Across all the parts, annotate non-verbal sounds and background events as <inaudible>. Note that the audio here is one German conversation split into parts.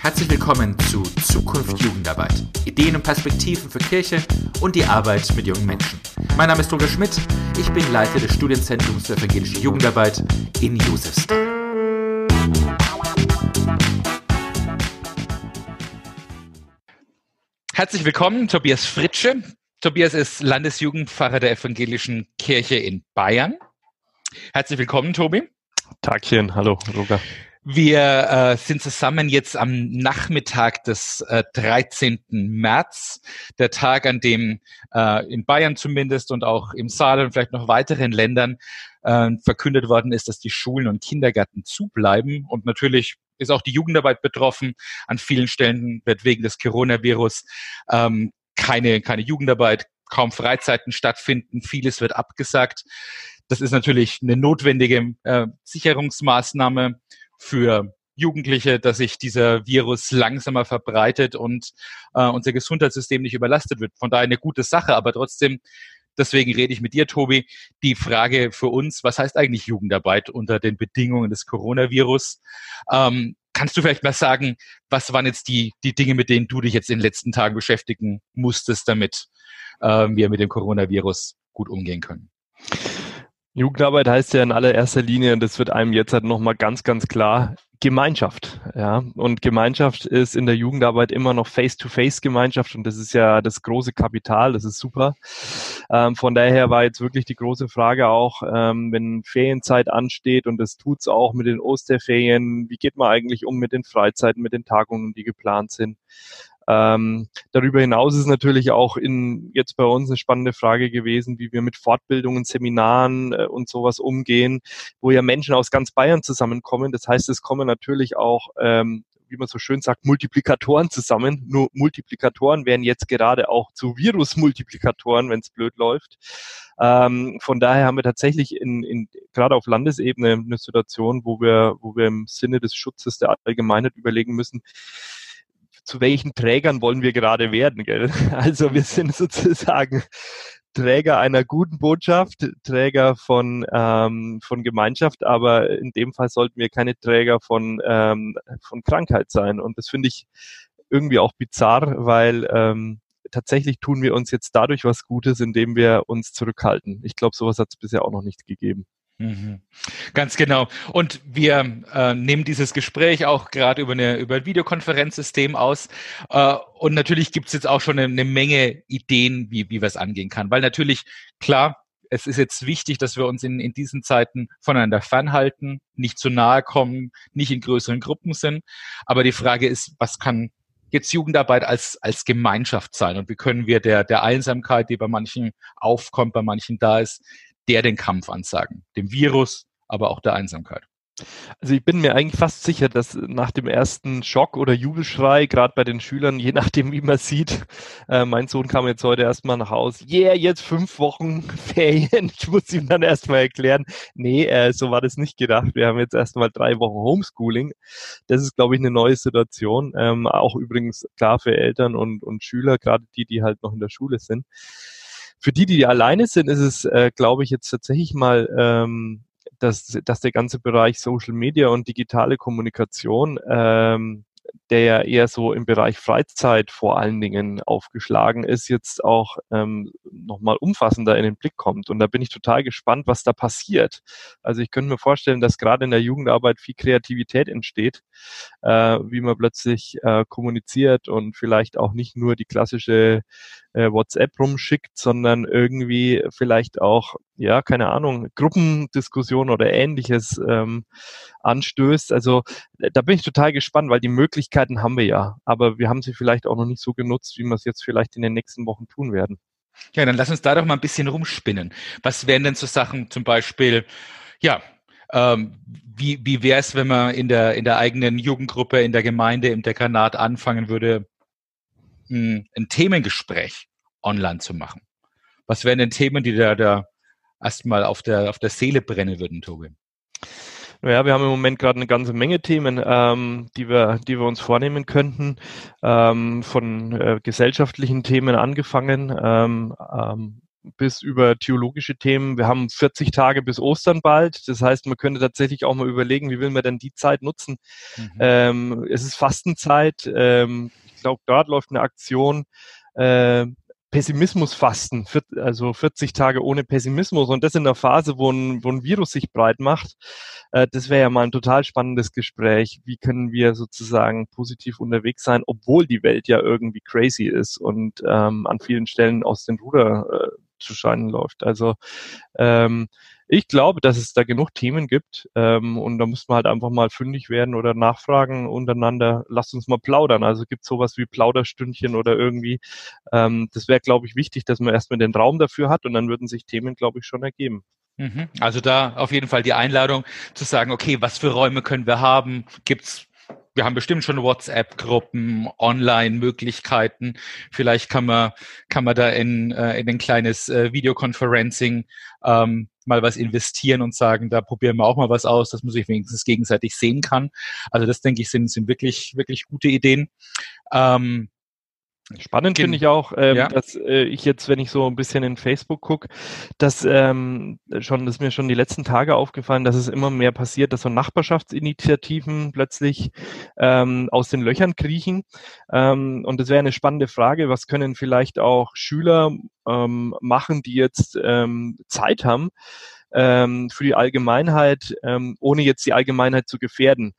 Herzlich willkommen zu Zukunft Jugendarbeit. Ideen und Perspektiven für Kirche und die Arbeit mit jungen Menschen. Mein Name ist Roger Schmidt. Ich bin Leiter des Studienzentrums für evangelische Jugendarbeit in Josefstadt. Herzlich willkommen, Tobias Fritsche. Tobias ist Landesjugendpfarrer der Evangelischen Kirche in Bayern. Herzlich willkommen, Tobi. Tagchen, hallo, Roger. Wir äh, sind zusammen jetzt am Nachmittag des äh, 13. März, der Tag, an dem äh, in Bayern zumindest und auch im Saal und vielleicht noch weiteren Ländern äh, verkündet worden ist, dass die Schulen und Kindergärten zubleiben. Und natürlich ist auch die Jugendarbeit betroffen. An vielen Stellen wird wegen des Coronavirus ähm, keine, keine Jugendarbeit, kaum Freizeiten stattfinden. Vieles wird abgesagt. Das ist natürlich eine notwendige äh, Sicherungsmaßnahme für Jugendliche, dass sich dieser Virus langsamer verbreitet und äh, unser Gesundheitssystem nicht überlastet wird. Von daher eine gute Sache, aber trotzdem, deswegen rede ich mit dir, Tobi, die Frage für uns, was heißt eigentlich Jugendarbeit unter den Bedingungen des Coronavirus? Ähm, kannst du vielleicht mal sagen, was waren jetzt die, die Dinge, mit denen du dich jetzt in den letzten Tagen beschäftigen musstest, damit äh, wir mit dem Coronavirus gut umgehen können? Jugendarbeit heißt ja in allererster Linie, und das wird einem jetzt halt nochmal ganz, ganz klar, Gemeinschaft. Ja, und Gemeinschaft ist in der Jugendarbeit immer noch Face-to-Face-Gemeinschaft und das ist ja das große Kapital, das ist super. Ähm, von daher war jetzt wirklich die große Frage auch, ähm, wenn Ferienzeit ansteht und das tut's auch mit den Osterferien, wie geht man eigentlich um mit den Freizeiten, mit den Tagungen, die geplant sind? Ähm, darüber hinaus ist natürlich auch in jetzt bei uns eine spannende Frage gewesen, wie wir mit Fortbildungen, Seminaren äh, und sowas umgehen, wo ja Menschen aus ganz Bayern zusammenkommen. Das heißt, es kommen natürlich auch ähm, wie man so schön sagt, Multiplikatoren zusammen. Nur Multiplikatoren werden jetzt gerade auch zu Virusmultiplikatoren, wenn es blöd läuft. Ähm, von daher haben wir tatsächlich in, in gerade auf Landesebene eine Situation, wo wir, wo wir im Sinne des Schutzes der Allgemeinheit überlegen müssen, zu welchen Trägern wollen wir gerade werden. Gell? <laughs> Also wir sind sozusagen Träger einer guten Botschaft, Träger von, ähm, von Gemeinschaft, aber in dem Fall sollten wir keine Träger von, ähm, von Krankheit sein. Und das finde ich irgendwie auch bizarr, weil ähm, tatsächlich tun wir uns jetzt dadurch was Gutes, indem wir uns zurückhalten. Ich glaube, sowas hat es bisher auch noch nicht gegeben. Mhm. Ganz genau. Und wir äh, nehmen dieses Gespräch auch gerade über, eine, über ein Videokonferenzsystem aus. Äh, und natürlich gibt es jetzt auch schon eine, eine Menge Ideen, wie, wie wir es angehen kann. Weil natürlich, klar, es ist jetzt wichtig, dass wir uns in, in diesen Zeiten voneinander fernhalten, nicht zu nahe kommen, nicht in größeren Gruppen sind. Aber die Frage ist, was kann jetzt Jugendarbeit als, als Gemeinschaft sein? Und wie können wir der, der Einsamkeit, die bei manchen aufkommt, bei manchen da ist, der den Kampf ansagen. Dem Virus, aber auch der Einsamkeit. Also ich bin mir eigentlich fast sicher, dass nach dem ersten Schock oder Jubelschrei, gerade bei den Schülern, je nachdem wie man sieht, äh, mein Sohn kam jetzt heute erstmal nach Hause, yeah, jetzt fünf Wochen <laughs> Ferien. Ich muss ihm dann erstmal erklären, nee, äh, so war das nicht gedacht. Wir haben jetzt erstmal drei Wochen Homeschooling. Das ist, glaube ich, eine neue Situation. Ähm, auch übrigens klar für Eltern und, und Schüler, gerade die, die halt noch in der Schule sind. Für die, die alleine sind, ist es, äh, glaube ich, jetzt tatsächlich mal, ähm, dass, dass der ganze Bereich Social Media und digitale Kommunikation ähm, der ja eher so im Bereich Freizeit vor allen Dingen aufgeschlagen ist, jetzt auch ähm, nochmal umfassender in den Blick kommt. Und da bin ich total gespannt, was da passiert. Also ich könnte mir vorstellen, dass gerade in der Jugendarbeit viel Kreativität entsteht, äh, wie man plötzlich äh, kommuniziert und vielleicht auch nicht nur die klassische äh, WhatsApp rumschickt, sondern irgendwie vielleicht auch, ja, keine Ahnung, Gruppendiskussion oder ähnliches ähm, anstößt. Also äh, da bin ich total gespannt, weil die Möglichkeiten haben wir ja, aber wir haben sie vielleicht auch noch nicht so genutzt, wie wir es jetzt vielleicht in den nächsten Wochen tun werden. Ja, dann lass uns da doch mal ein bisschen rumspinnen. Was wären denn so Sachen zum Beispiel, ja, ähm, wie, wie wäre es, wenn man in der, in der eigenen Jugendgruppe, in der Gemeinde, im Dekanat anfangen würde, ein, ein Themengespräch online zu machen? Was wären denn Themen, die da, da erstmal auf der, auf der Seele brennen würden, Tobi? Naja, wir haben im Moment gerade eine ganze Menge Themen, ähm, die, wir, die wir uns vornehmen könnten, ähm, von äh, gesellschaftlichen Themen angefangen, ähm, ähm, bis über theologische Themen. Wir haben 40 Tage bis Ostern bald. Das heißt, man könnte tatsächlich auch mal überlegen, wie will man denn die Zeit nutzen. Mhm. Ähm, es ist Fastenzeit. Ähm, ich glaube, dort läuft eine Aktion. Äh, Pessimismus fasten, also 40 Tage ohne Pessimismus und das in der Phase, wo ein, wo ein Virus sich breit macht. Äh, das wäre ja mal ein total spannendes Gespräch. Wie können wir sozusagen positiv unterwegs sein, obwohl die Welt ja irgendwie crazy ist und ähm, an vielen Stellen aus den Ruder äh, zu scheinen läuft. Also ähm, ich glaube, dass es da genug Themen gibt ähm, und da müssen wir halt einfach mal fündig werden oder nachfragen untereinander. Lasst uns mal plaudern. Also gibt sowas wie Plauderstündchen oder irgendwie. Ähm, das wäre, glaube ich, wichtig, dass man erstmal den Raum dafür hat und dann würden sich Themen, glaube ich, schon ergeben. Mhm. Also da auf jeden Fall die Einladung zu sagen, okay, was für Räume können wir haben? Gibt's wir haben bestimmt schon WhatsApp-Gruppen, Online-Möglichkeiten. Vielleicht kann man, kann man da in, äh, in ein kleines äh, Videoconferencing ähm, mal was investieren und sagen, da probieren wir auch mal was aus, dass man sich wenigstens gegenseitig sehen kann. Also das denke ich sind, sind wirklich, wirklich gute Ideen. Ähm, Spannend finde ich auch, ähm, ja. dass äh, ich jetzt, wenn ich so ein bisschen in Facebook gucke, dass ähm, schon, das ist mir schon die letzten Tage aufgefallen, dass es immer mehr passiert, dass so Nachbarschaftsinitiativen plötzlich ähm, aus den Löchern kriechen. Ähm, und das wäre eine spannende Frage, was können vielleicht auch Schüler ähm, machen, die jetzt ähm, Zeit haben, ähm, für die Allgemeinheit, ähm, ohne jetzt die Allgemeinheit zu gefährden.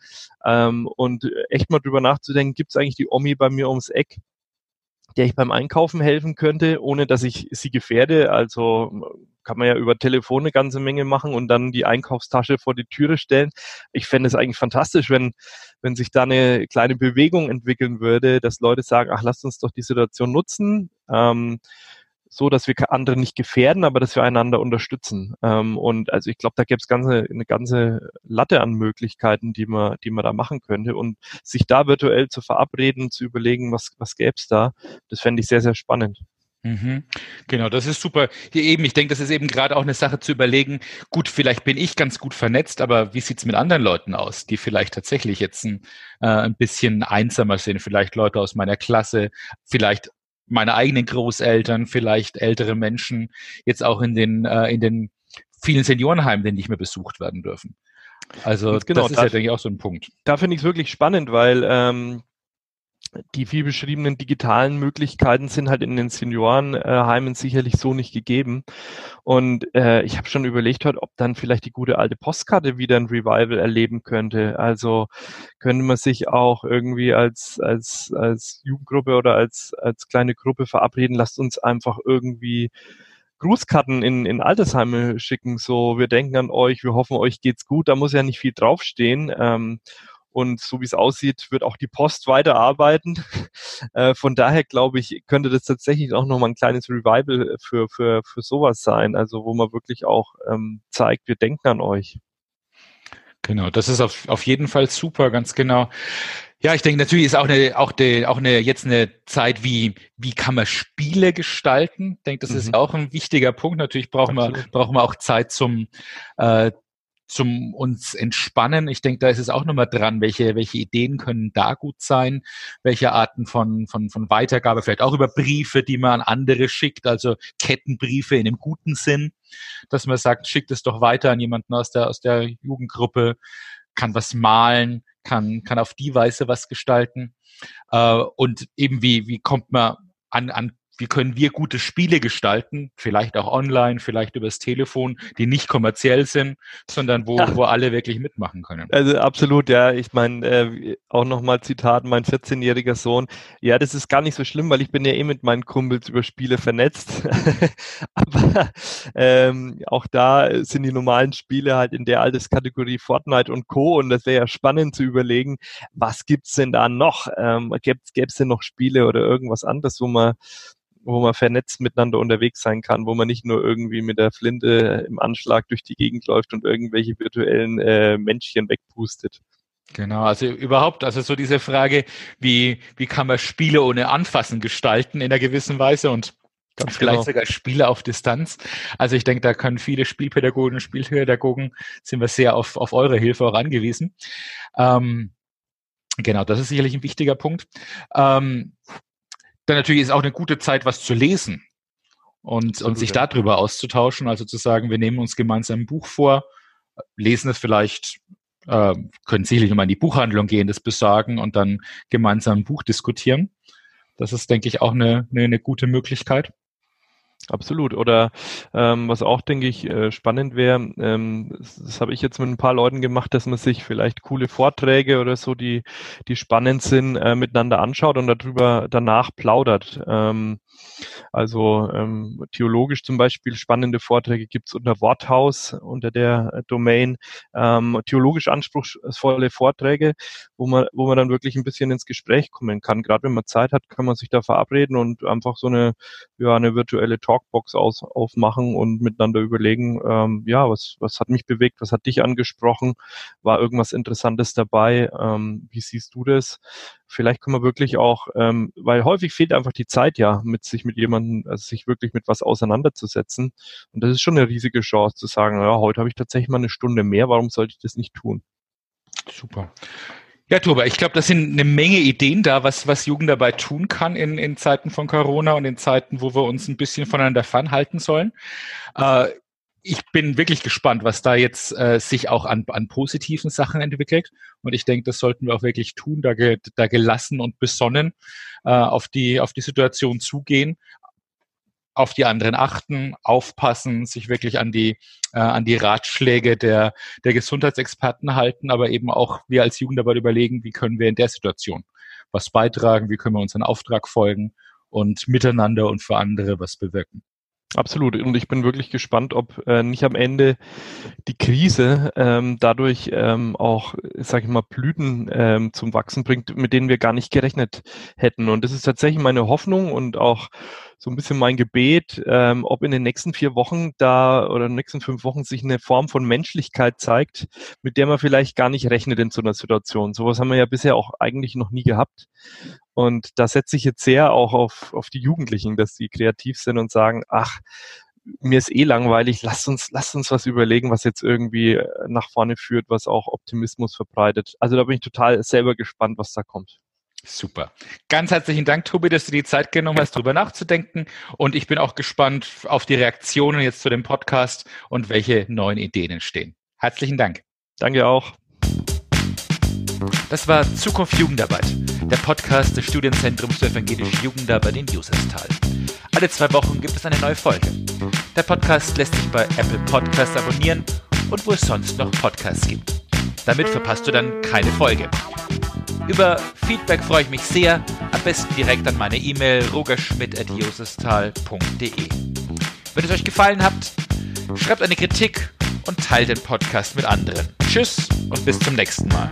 Ähm, und echt mal drüber nachzudenken, gibt es eigentlich die Omi bei mir ums Eck, der ich beim Einkaufen helfen könnte, ohne dass ich sie gefährde. Also kann man ja über Telefon eine ganze Menge machen und dann die Einkaufstasche vor die Türe stellen. Ich fände es eigentlich fantastisch, wenn, wenn sich da eine kleine Bewegung entwickeln würde, dass Leute sagen, ach, lasst uns doch die Situation nutzen. Ähm, so, dass wir andere nicht gefährden, aber dass wir einander unterstützen. Ähm, und also ich glaube, da gäbe es ganze, eine ganze Latte an Möglichkeiten, die man, die man da machen könnte. Und sich da virtuell zu verabreden, zu überlegen, was, was gäbe es da, das fände ich sehr, sehr spannend. Mhm. Genau, das ist super. Hier eben, ich denke, das ist eben gerade auch eine Sache zu überlegen, gut, vielleicht bin ich ganz gut vernetzt, aber wie sieht's mit anderen Leuten aus, die vielleicht tatsächlich jetzt ein, äh, ein bisschen einsamer sind, vielleicht Leute aus meiner Klasse, vielleicht meine eigenen Großeltern, vielleicht ältere Menschen, jetzt auch in den, äh, in den vielen Seniorenheimen, die nicht mehr besucht werden dürfen. Also genau, das ist da, ja, denke ich, auch so ein Punkt. Da finde ich es wirklich spannend, weil ähm, die viel beschriebenen digitalen Möglichkeiten sind halt in den Seniorenheimen sicherlich so nicht gegeben. Und äh, ich habe schon überlegt heute, ob dann vielleicht die gute alte Postkarte wieder ein Revival erleben könnte. Also könnte man sich auch irgendwie als, als, als Jugendgruppe oder als, als kleine Gruppe verabreden, lasst uns einfach irgendwie Grußkarten in, in Altersheime schicken. So, wir denken an euch, wir hoffen, euch geht's gut. Da muss ja nicht viel draufstehen. Ähm, und so wie es aussieht, wird auch die Post weiterarbeiten. <laughs> Äh, von daher glaube ich, könnte das tatsächlich auch nochmal ein kleines Revival für, für, für sowas sein. Also wo man wirklich auch ähm, zeigt, wir denken an euch. Genau, das ist auf, auf jeden Fall super, ganz genau. Ja, ich denke, natürlich ist auch eine, auch die, auch eine, jetzt eine Zeit, wie, wie kann man Spiele gestalten? Ich denke, das mhm. ist auch ein wichtiger Punkt. Natürlich brauchen wir, brauchen wir auch Zeit zum, äh, zum uns entspannen. Ich denke, da ist es auch nochmal dran, welche, welche Ideen können da gut sein, welche Arten von, von, von Weitergabe, vielleicht auch über Briefe, die man an andere schickt, also Kettenbriefe in einem guten Sinn, dass man sagt, schickt es doch weiter an jemanden aus der, aus der Jugendgruppe, kann was malen, kann, kann auf die Weise was gestalten. Äh, und eben wie, wie kommt man an, an wie können wir gute Spiele gestalten, vielleicht auch online, vielleicht übers Telefon, die nicht kommerziell sind, sondern wo, ja. wo alle wirklich mitmachen können. Also absolut, ja. Ich meine, äh, auch nochmal Zitat, mein 14-jähriger Sohn. Ja, das ist gar nicht so schlimm, weil ich bin ja eh mit meinen Kumpels über Spiele vernetzt. <laughs> Aber ähm, auch da sind die normalen Spiele halt in der Alterskategorie Fortnite und Co. Und das wäre ja spannend zu überlegen, was gibt's denn da noch? Ähm, Gäbe es denn noch Spiele oder irgendwas anderes, wo man wo man vernetzt miteinander unterwegs sein kann, wo man nicht nur irgendwie mit der Flinte im Anschlag durch die Gegend läuft und irgendwelche virtuellen äh, Männchen wegpustet. Genau, also überhaupt, also so diese Frage, wie, wie kann man Spiele ohne Anfassen gestalten in einer gewissen Weise und Ganz vielleicht genau. sogar Spiele auf Distanz. Also ich denke, da können viele Spielpädagogen und Spielpädagogen, sind wir sehr auf, auf eure Hilfe auch angewiesen. Ähm, genau, das ist sicherlich ein wichtiger Punkt. Ähm, dann natürlich ist auch eine gute Zeit, was zu lesen. und, und sich darüber auszutauschen. Also zu sagen, wir nehmen uns gemeinsam ein Buch vor, lesen es vielleicht, äh, können sicherlich nochmal in die Buchhandlung gehen, das besagen und dann gemeinsam ein Buch diskutieren. Das ist, denke ich, auch eine, eine, eine gute Möglichkeit. Absolut. Oder ähm, was auch, denke ich, äh, spannend wäre, ähm, das, das habe ich jetzt mit ein paar Leuten gemacht, dass man sich vielleicht coole Vorträge oder so, die, die spannend sind, äh, miteinander anschaut und darüber danach plaudert. Ähm, also ähm, theologisch zum Beispiel spannende Vorträge gibt's unter Worthaus, unter der Domain. Ähm, theologisch anspruchsvolle Vorträge, wo man, wo man dann wirklich ein bisschen ins Gespräch kommen kann. Gerade wenn man Zeit hat, kann man sich da verabreden und einfach so eine, ja, eine virtuelle Talkbox aus, aufmachen und miteinander überlegen, ähm, ja, was, was hat mich bewegt, was hat dich angesprochen, war irgendwas Interessantes dabei, ähm, wie siehst du das? vielleicht kann man wirklich auch, ähm, weil häufig fehlt einfach die Zeit ja, mit sich mit jemandem, also sich wirklich mit was auseinanderzusetzen. Und das ist schon eine riesige Chance zu sagen, ja, heute habe ich tatsächlich mal eine Stunde mehr, warum sollte ich das nicht tun? Super. Ja, Toba, ich glaube, das sind eine Menge Ideen da, was, was Jugend dabei tun kann in, in Zeiten von Corona und in Zeiten, wo wir uns ein bisschen voneinander fernhalten sollen. Äh, ich bin wirklich gespannt, was da jetzt äh, sich auch an, an positiven Sachen entwickelt. Und ich denke, das sollten wir auch wirklich tun, da, ge, da gelassen und besonnen äh, auf, die, auf die Situation zugehen, auf die anderen achten, aufpassen, sich wirklich an die, äh, an die Ratschläge der, der Gesundheitsexperten halten, aber eben auch wir als Jugendarbeit überlegen, wie können wir in der Situation was beitragen, wie können wir unseren Auftrag folgen und miteinander und für andere was bewirken. Absolut. Und ich bin wirklich gespannt, ob äh, nicht am Ende die Krise ähm, dadurch ähm, auch, sage ich mal, Blüten ähm, zum Wachsen bringt, mit denen wir gar nicht gerechnet hätten. Und das ist tatsächlich meine Hoffnung und auch so ein bisschen mein Gebet, ähm, ob in den nächsten vier Wochen da oder in den nächsten fünf Wochen sich eine Form von Menschlichkeit zeigt, mit der man vielleicht gar nicht rechnet in so einer Situation. Sowas haben wir ja bisher auch eigentlich noch nie gehabt. Und da setze ich jetzt sehr auch auf, auf die Jugendlichen, dass sie kreativ sind und sagen, ach, mir ist eh langweilig, lasst uns, lasst uns was überlegen, was jetzt irgendwie äh, nach vorne führt, was auch Optimismus verbreitet. Also da bin ich total selber gespannt, was da kommt. Super. Ganz herzlichen Dank, Tobi, dass du die Zeit genommen hast, darüber nachzudenken. Und ich bin auch gespannt auf die Reaktionen jetzt zu dem Podcast und welche neuen Ideen entstehen. Herzlichen Dank. Danke auch. Das war Zukunft Jugendarbeit, der Podcast des Studienzentrums für evangelische Jugendarbeit in Josefsthal. Alle zwei Wochen gibt es eine neue Folge. Der Podcast lässt sich bei Apple Podcasts abonnieren und wo es sonst noch Podcasts gibt. Damit verpasst du dann keine Folge. Über Feedback freue ich mich sehr. Am besten direkt an meine E-Mail rogerschmidt.josestal.de. Wenn es euch gefallen hat, schreibt eine Kritik und teilt den Podcast mit anderen. Tschüss und bis zum nächsten Mal.